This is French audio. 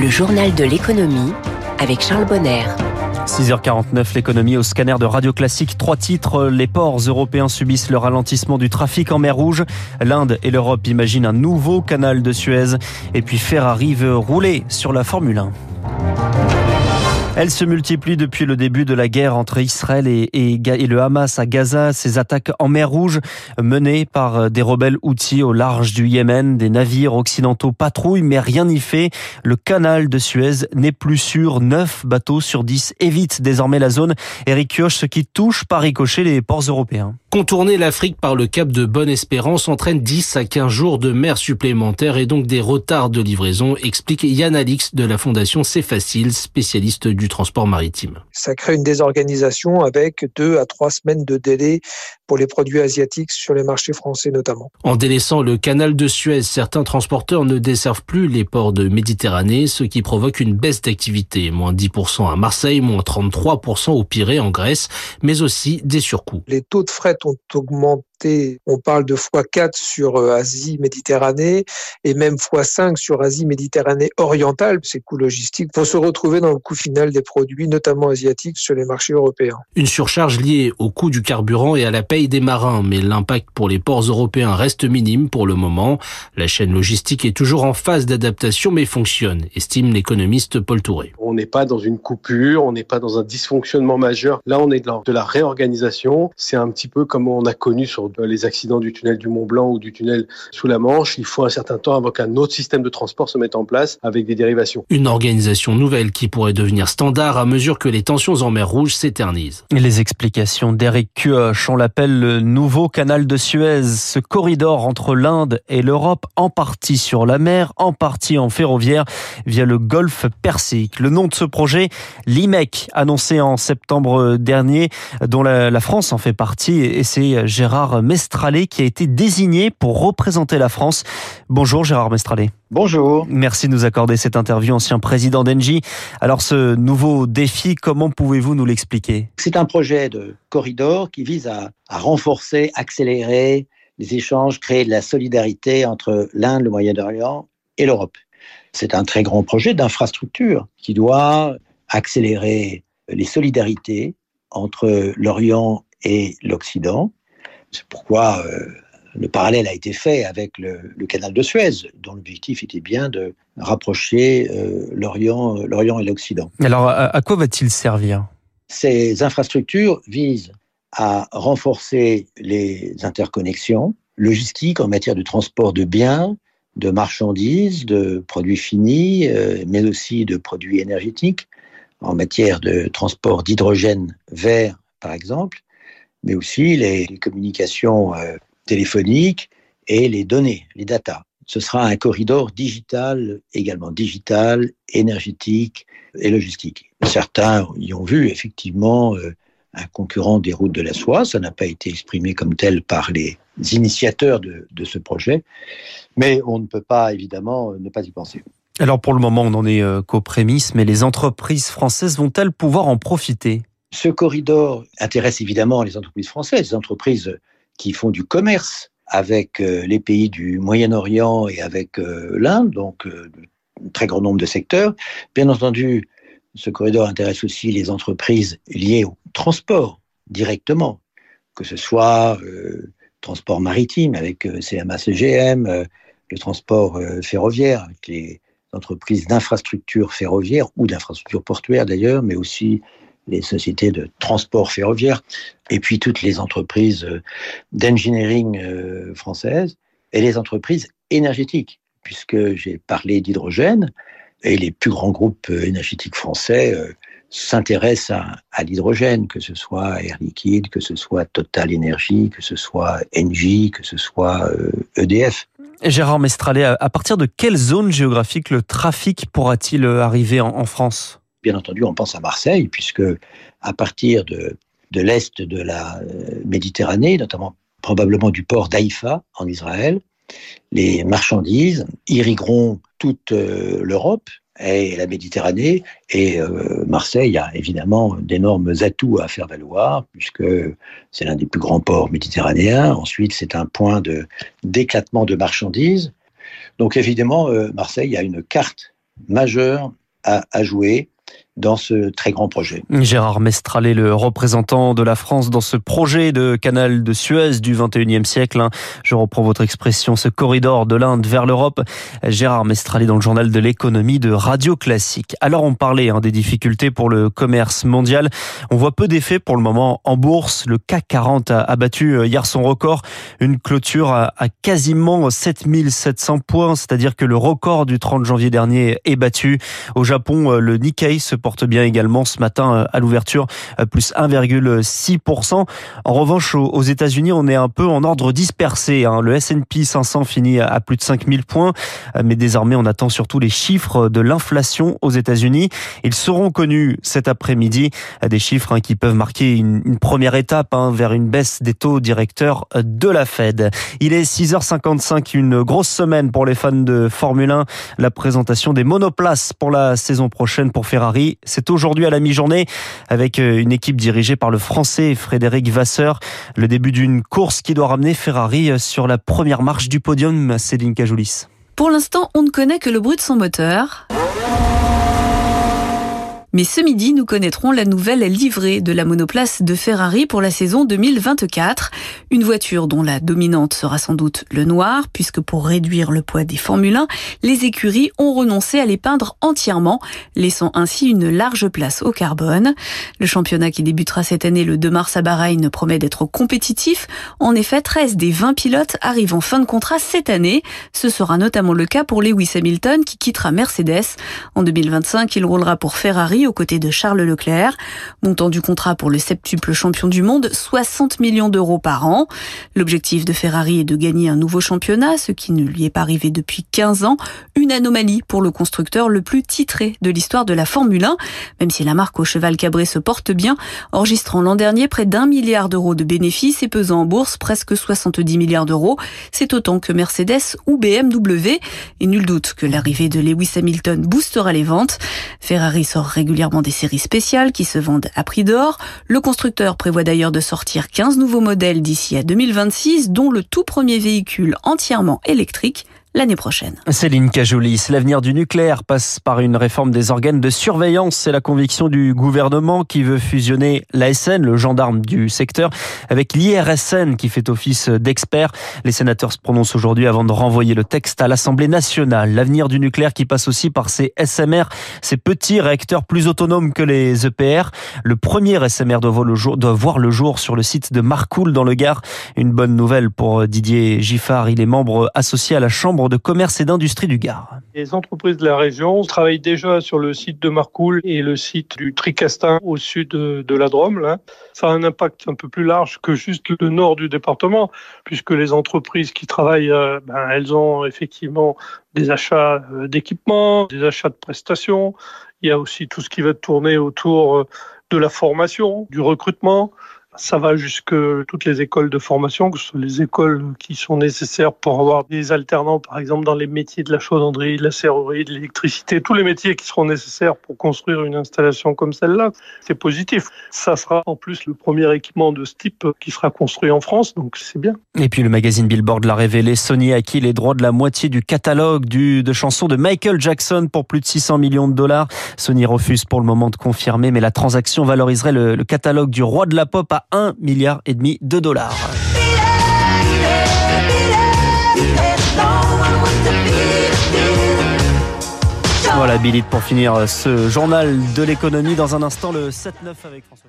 Le journal de l'économie avec Charles Bonner. 6h49, l'économie au scanner de Radio Classique. Trois titres. Les ports européens subissent le ralentissement du trafic en mer Rouge. L'Inde et l'Europe imaginent un nouveau canal de Suez. Et puis Ferrari veut rouler sur la Formule 1. Elle se multiplie depuis le début de la guerre entre Israël et, le Hamas à Gaza. Ces attaques en mer Rouge menées par des rebelles outils au large du Yémen. Des navires occidentaux patrouillent, mais rien n'y fait. Le canal de Suez n'est plus sûr. Neuf bateaux sur dix évitent désormais la zone. Eric Kioch, ce qui touche par ricochet les ports européens. Contourner l'Afrique par le cap de Bonne-Espérance entraîne 10 à 15 jours de mer supplémentaires et donc des retards de livraison, explique Yann Alix de la fondation C'est Facile, spécialiste du transport maritime. Ça crée une désorganisation avec deux à trois semaines de délai pour les produits asiatiques sur les marchés français notamment. En délaissant le canal de Suez, certains transporteurs ne desservent plus les ports de Méditerranée, ce qui provoque une baisse d'activité, moins 10% à Marseille, moins 33% au Pirée en Grèce, mais aussi des surcoûts. Les taux de fret ont augmenté on parle de x4 sur Asie-Méditerranée et même x5 sur Asie-Méditerranée orientale. Ces coûts logistiques vont se retrouver dans le coût final des produits, notamment asiatiques, sur les marchés européens. Une surcharge liée au coût du carburant et à la paye des marins, mais l'impact pour les ports européens reste minime pour le moment. La chaîne logistique est toujours en phase d'adaptation, mais fonctionne, estime l'économiste Paul Touré. On n'est pas dans une coupure, on n'est pas dans un dysfonctionnement majeur. Là, on est dans de la réorganisation. C'est un petit peu comme on a connu sur les accidents du tunnel du Mont Blanc ou du tunnel sous la Manche. Il faut un certain temps avant qu'un autre système de transport se mette en place avec des dérivations. Une organisation nouvelle qui pourrait devenir standard à mesure que les tensions en mer Rouge s'éternisent. Les explications d'Eric Kioch, on l'appelle le nouveau canal de Suez, ce corridor entre l'Inde et l'Europe, en partie sur la mer, en partie en ferroviaire, via le golfe Persique. Le nom de ce projet, l'IMEC, annoncé en septembre dernier, dont la, la France en fait partie, et c'est Gérard Mestralet qui a été désigné pour représenter la France. Bonjour Gérard Mestralet. Bonjour. Merci de nous accorder cette interview, ancien président d'Engie. Alors ce nouveau défi, comment pouvez-vous nous l'expliquer? C'est un projet de corridor qui vise à, à, renforcer, accélérer les échanges, créer de la solidarité entre l'Inde, le Moyen-Orient et l'Europe. C'est un très grand projet d'infrastructure qui doit accélérer les solidarités entre l'Orient et l'Occident. C'est pourquoi euh, le parallèle a été fait avec le, le canal de Suez, dont l'objectif était bien de rapprocher euh, l'Orient, l'Orient et l'Occident. Alors, à, à quoi va-t-il servir? Ces infrastructures visent à renforcer les interconnexions logistiques en matière de transport de biens, de marchandises, de produits finis, euh, mais aussi de produits énergétiques, en matière de transport d'hydrogène vert, par exemple, mais aussi les, communications euh, téléphoniques et les données, les data. Ce sera un corridor digital, également digital, énergétique et logistique. Certains y ont vu effectivement euh, un concurrent des routes de la soie. Ça n'a pas été exprimé comme tel par les initiateurs de, de, ce projet, mais on ne peut pas évidemment ne pas y penser. Alors pour le moment, on n'en est euh, qu'aux prémices, mais les entreprises françaises vont-elles pouvoir en profiter? Ce corridor intéresse évidemment les entreprises françaises, les entreprises qui font du commerce avec euh, les pays du Moyen-Orient et avec euh, l'Inde, donc un très grand nombre de secteurs. Bien entendu, ce corridor intéresse aussi les entreprises liées au transport directement, que ce soit euh, transport maritime avec euh, CMA CGM, euh, le transport euh, ferroviaire avec les entreprises d'infrastructures ferroviaires ou d'infrastructures portuaires d'ailleurs, mais aussi les sociétés de transport ferroviaire, et puis toutes les entreprises euh, d'engineering euh, françaises et les entreprises énergétiques, puisque j'ai parlé d'hydrogène, et les plus grands groupes énergétiques français euh, s'intéressent à, l'hydrogène, que ce soit Air Liquide, que ce soit Total Energy, que ce soit Engie, que ce soit euh, EDF. Gérard Mestralet, à partir de quelle zone géographique le trafic pourra-t-il arriver en, France? Bien entendu, on pense à Marseille, puisque à partir de, de l'est de la Méditerranée, notamment probablement du port d'Haïfa en Israël, les marchandises irrigueront toute euh, l'Europe et la Méditerranée. Et euh, Marseille a évidemment d'énormes atouts à faire valoir, puisque c'est l'un des plus grands ports méditerranéens. Ensuite, c'est un point d'éclatement de, de marchandises. Donc évidemment, euh, Marseille a une carte majeur à, à jouer dans ce très grand projet. Gérard Mestralet, le représentant de la France dans ce projet de canal de Suez du 21e siècle. Hein. Je reprends votre expression, ce corridor de l'Inde vers l'Europe. Gérard Mestralet dans le journal de l'économie de Radio Classique. Alors on parlait hein, des difficultés pour le commerce mondial. On voit peu d'effets pour le moment en bourse. Le CAC 40 a battu euh, hier son record. Une clôture à, quasiment 7700 points, c'est-à-dire que le record du 30 janvier dernier est battu. Au Japon, euh, le Nikkei se porte bien également ce matin euh, à l'ouverture, euh, plus 1,6%. En revanche, aux États-Unis, on est un peu en ordre dispersé. Hein. Le S&P 500 finit à plus de 5000 points, euh, mais désormais on attend surtout les chiffres de l'inflation aux États-Unis. Ils seront connus cet après-midi, des chiffres hein, qui peuvent marquer une, première étape hein, vers une baisse des taux directeurs de la Fed. Il est 6h55, une grosse semaine pour les fans de Formule 1. La présentation des monoplaces pour la saison prochaine pour Ferrari c'est aujourd'hui à la mi-journée avec euh, une équipe dirigée par le français Frédéric Vasseur. Le début d'une course qui doit ramener Ferrari euh, sur la première marche du podium, Céline Cajoulis. Pour l'instant, on ne connaît que le bruit de son moteur. Mais ce midi, nous connaîtrons la nouvelle livrée de la monoplace de Ferrari pour la saison 2024. Une voiture dont la dominante sera sans doute le noir, puisque pour réduire le poids des Formule 1, les écuries ont renoncé à les peindre entièrement, laissant ainsi une large place au carbone. Le championnat qui débutera cette année le 2 mars à Bahreïn promet d'être compétitif. En effet, 13 des 20 pilotes arrivent en fin de contrat cette année. Ce sera notamment le cas pour Lewis Hamilton qui quittera Mercedes. En 2025, il roulera pour Ferrari aux côtés de Charles Leclerc. Montant du contrat pour le septuple champion du monde, 60 millions d'euros par an. L'objectif de Ferrari est de gagner un nouveau championnat, ce qui ne lui est pas arrivé depuis 15 ans. Une anomalie pour le constructeur le plus titré de l'histoire de la Formule 1, même si la marque au cheval cabré se porte bien, enregistrant l'an dernier près d'un milliard d'euros de bénéfices et pesant en bourse presque 70 milliards d'euros. C'est autant que Mercedes ou BMW. Et nul doute que l'arrivée de Lewis Hamilton boostera les ventes. Ferrari sort régulièrement des séries spéciales qui se vendent à prix d'or. Le constructeur prévoit d'ailleurs de sortir 15 nouveaux modèles d'ici à 2026, dont le tout premier véhicule entièrement électrique l'année prochaine. Céline Cajolis, l'avenir du nucléaire passe par une réforme des organes de surveillance. C'est la conviction du gouvernement qui veut fusionner l'ASN, le gendarme du secteur, avec l'IRSN qui fait office d'expert. Les sénateurs se prononcent aujourd'hui avant de renvoyer le texte à l'Assemblée nationale. L'avenir du nucléaire qui passe aussi par ces SMR, ces petits réacteurs plus autonomes que les EPR. Le premier SMR doit voir le jour, doit voir le jour sur le site de Marcoul dans le Gard. Une bonne nouvelle pour Didier Giffard. Il est membre associé à la Chambre de commerce et d'industrie du Gard. Les entreprises de la région travaillent déjà sur le site de Marcoul et le site du Tricastin au sud de la Drôme. Ça a un impact un peu plus large que juste le nord du département, puisque les entreprises qui travaillent, euh, ben, elles ont effectivement des achats euh, d'équipements, des achats de prestations. Il y a aussi tout ce qui va tourner autour euh, de la formation, du recrutement. Ça va jusque toutes les écoles de formation, que ce soit les écoles qui sont nécessaires pour avoir des alternants, par exemple, dans les métiers de la chaudronnerie, de la serrurerie, de l'électricité, tous les métiers qui seront nécessaires pour construire une installation comme celle-là. C'est positif. Ça sera en plus le premier équipement de ce type qui sera construit en France, donc c'est bien. Et puis le magazine Billboard l'a révélé, Sony a acquis les droits de la moitié du catalogue de chansons de Michael Jackson pour plus de 600 millions de dollars. Sony refuse pour le moment de confirmer, mais la transaction valoriserait le, le catalogue du roi de la pop à 1 milliard et demi de dollars. Voilà Billy pour finir ce journal de l'économie dans un instant le 7-9 avec François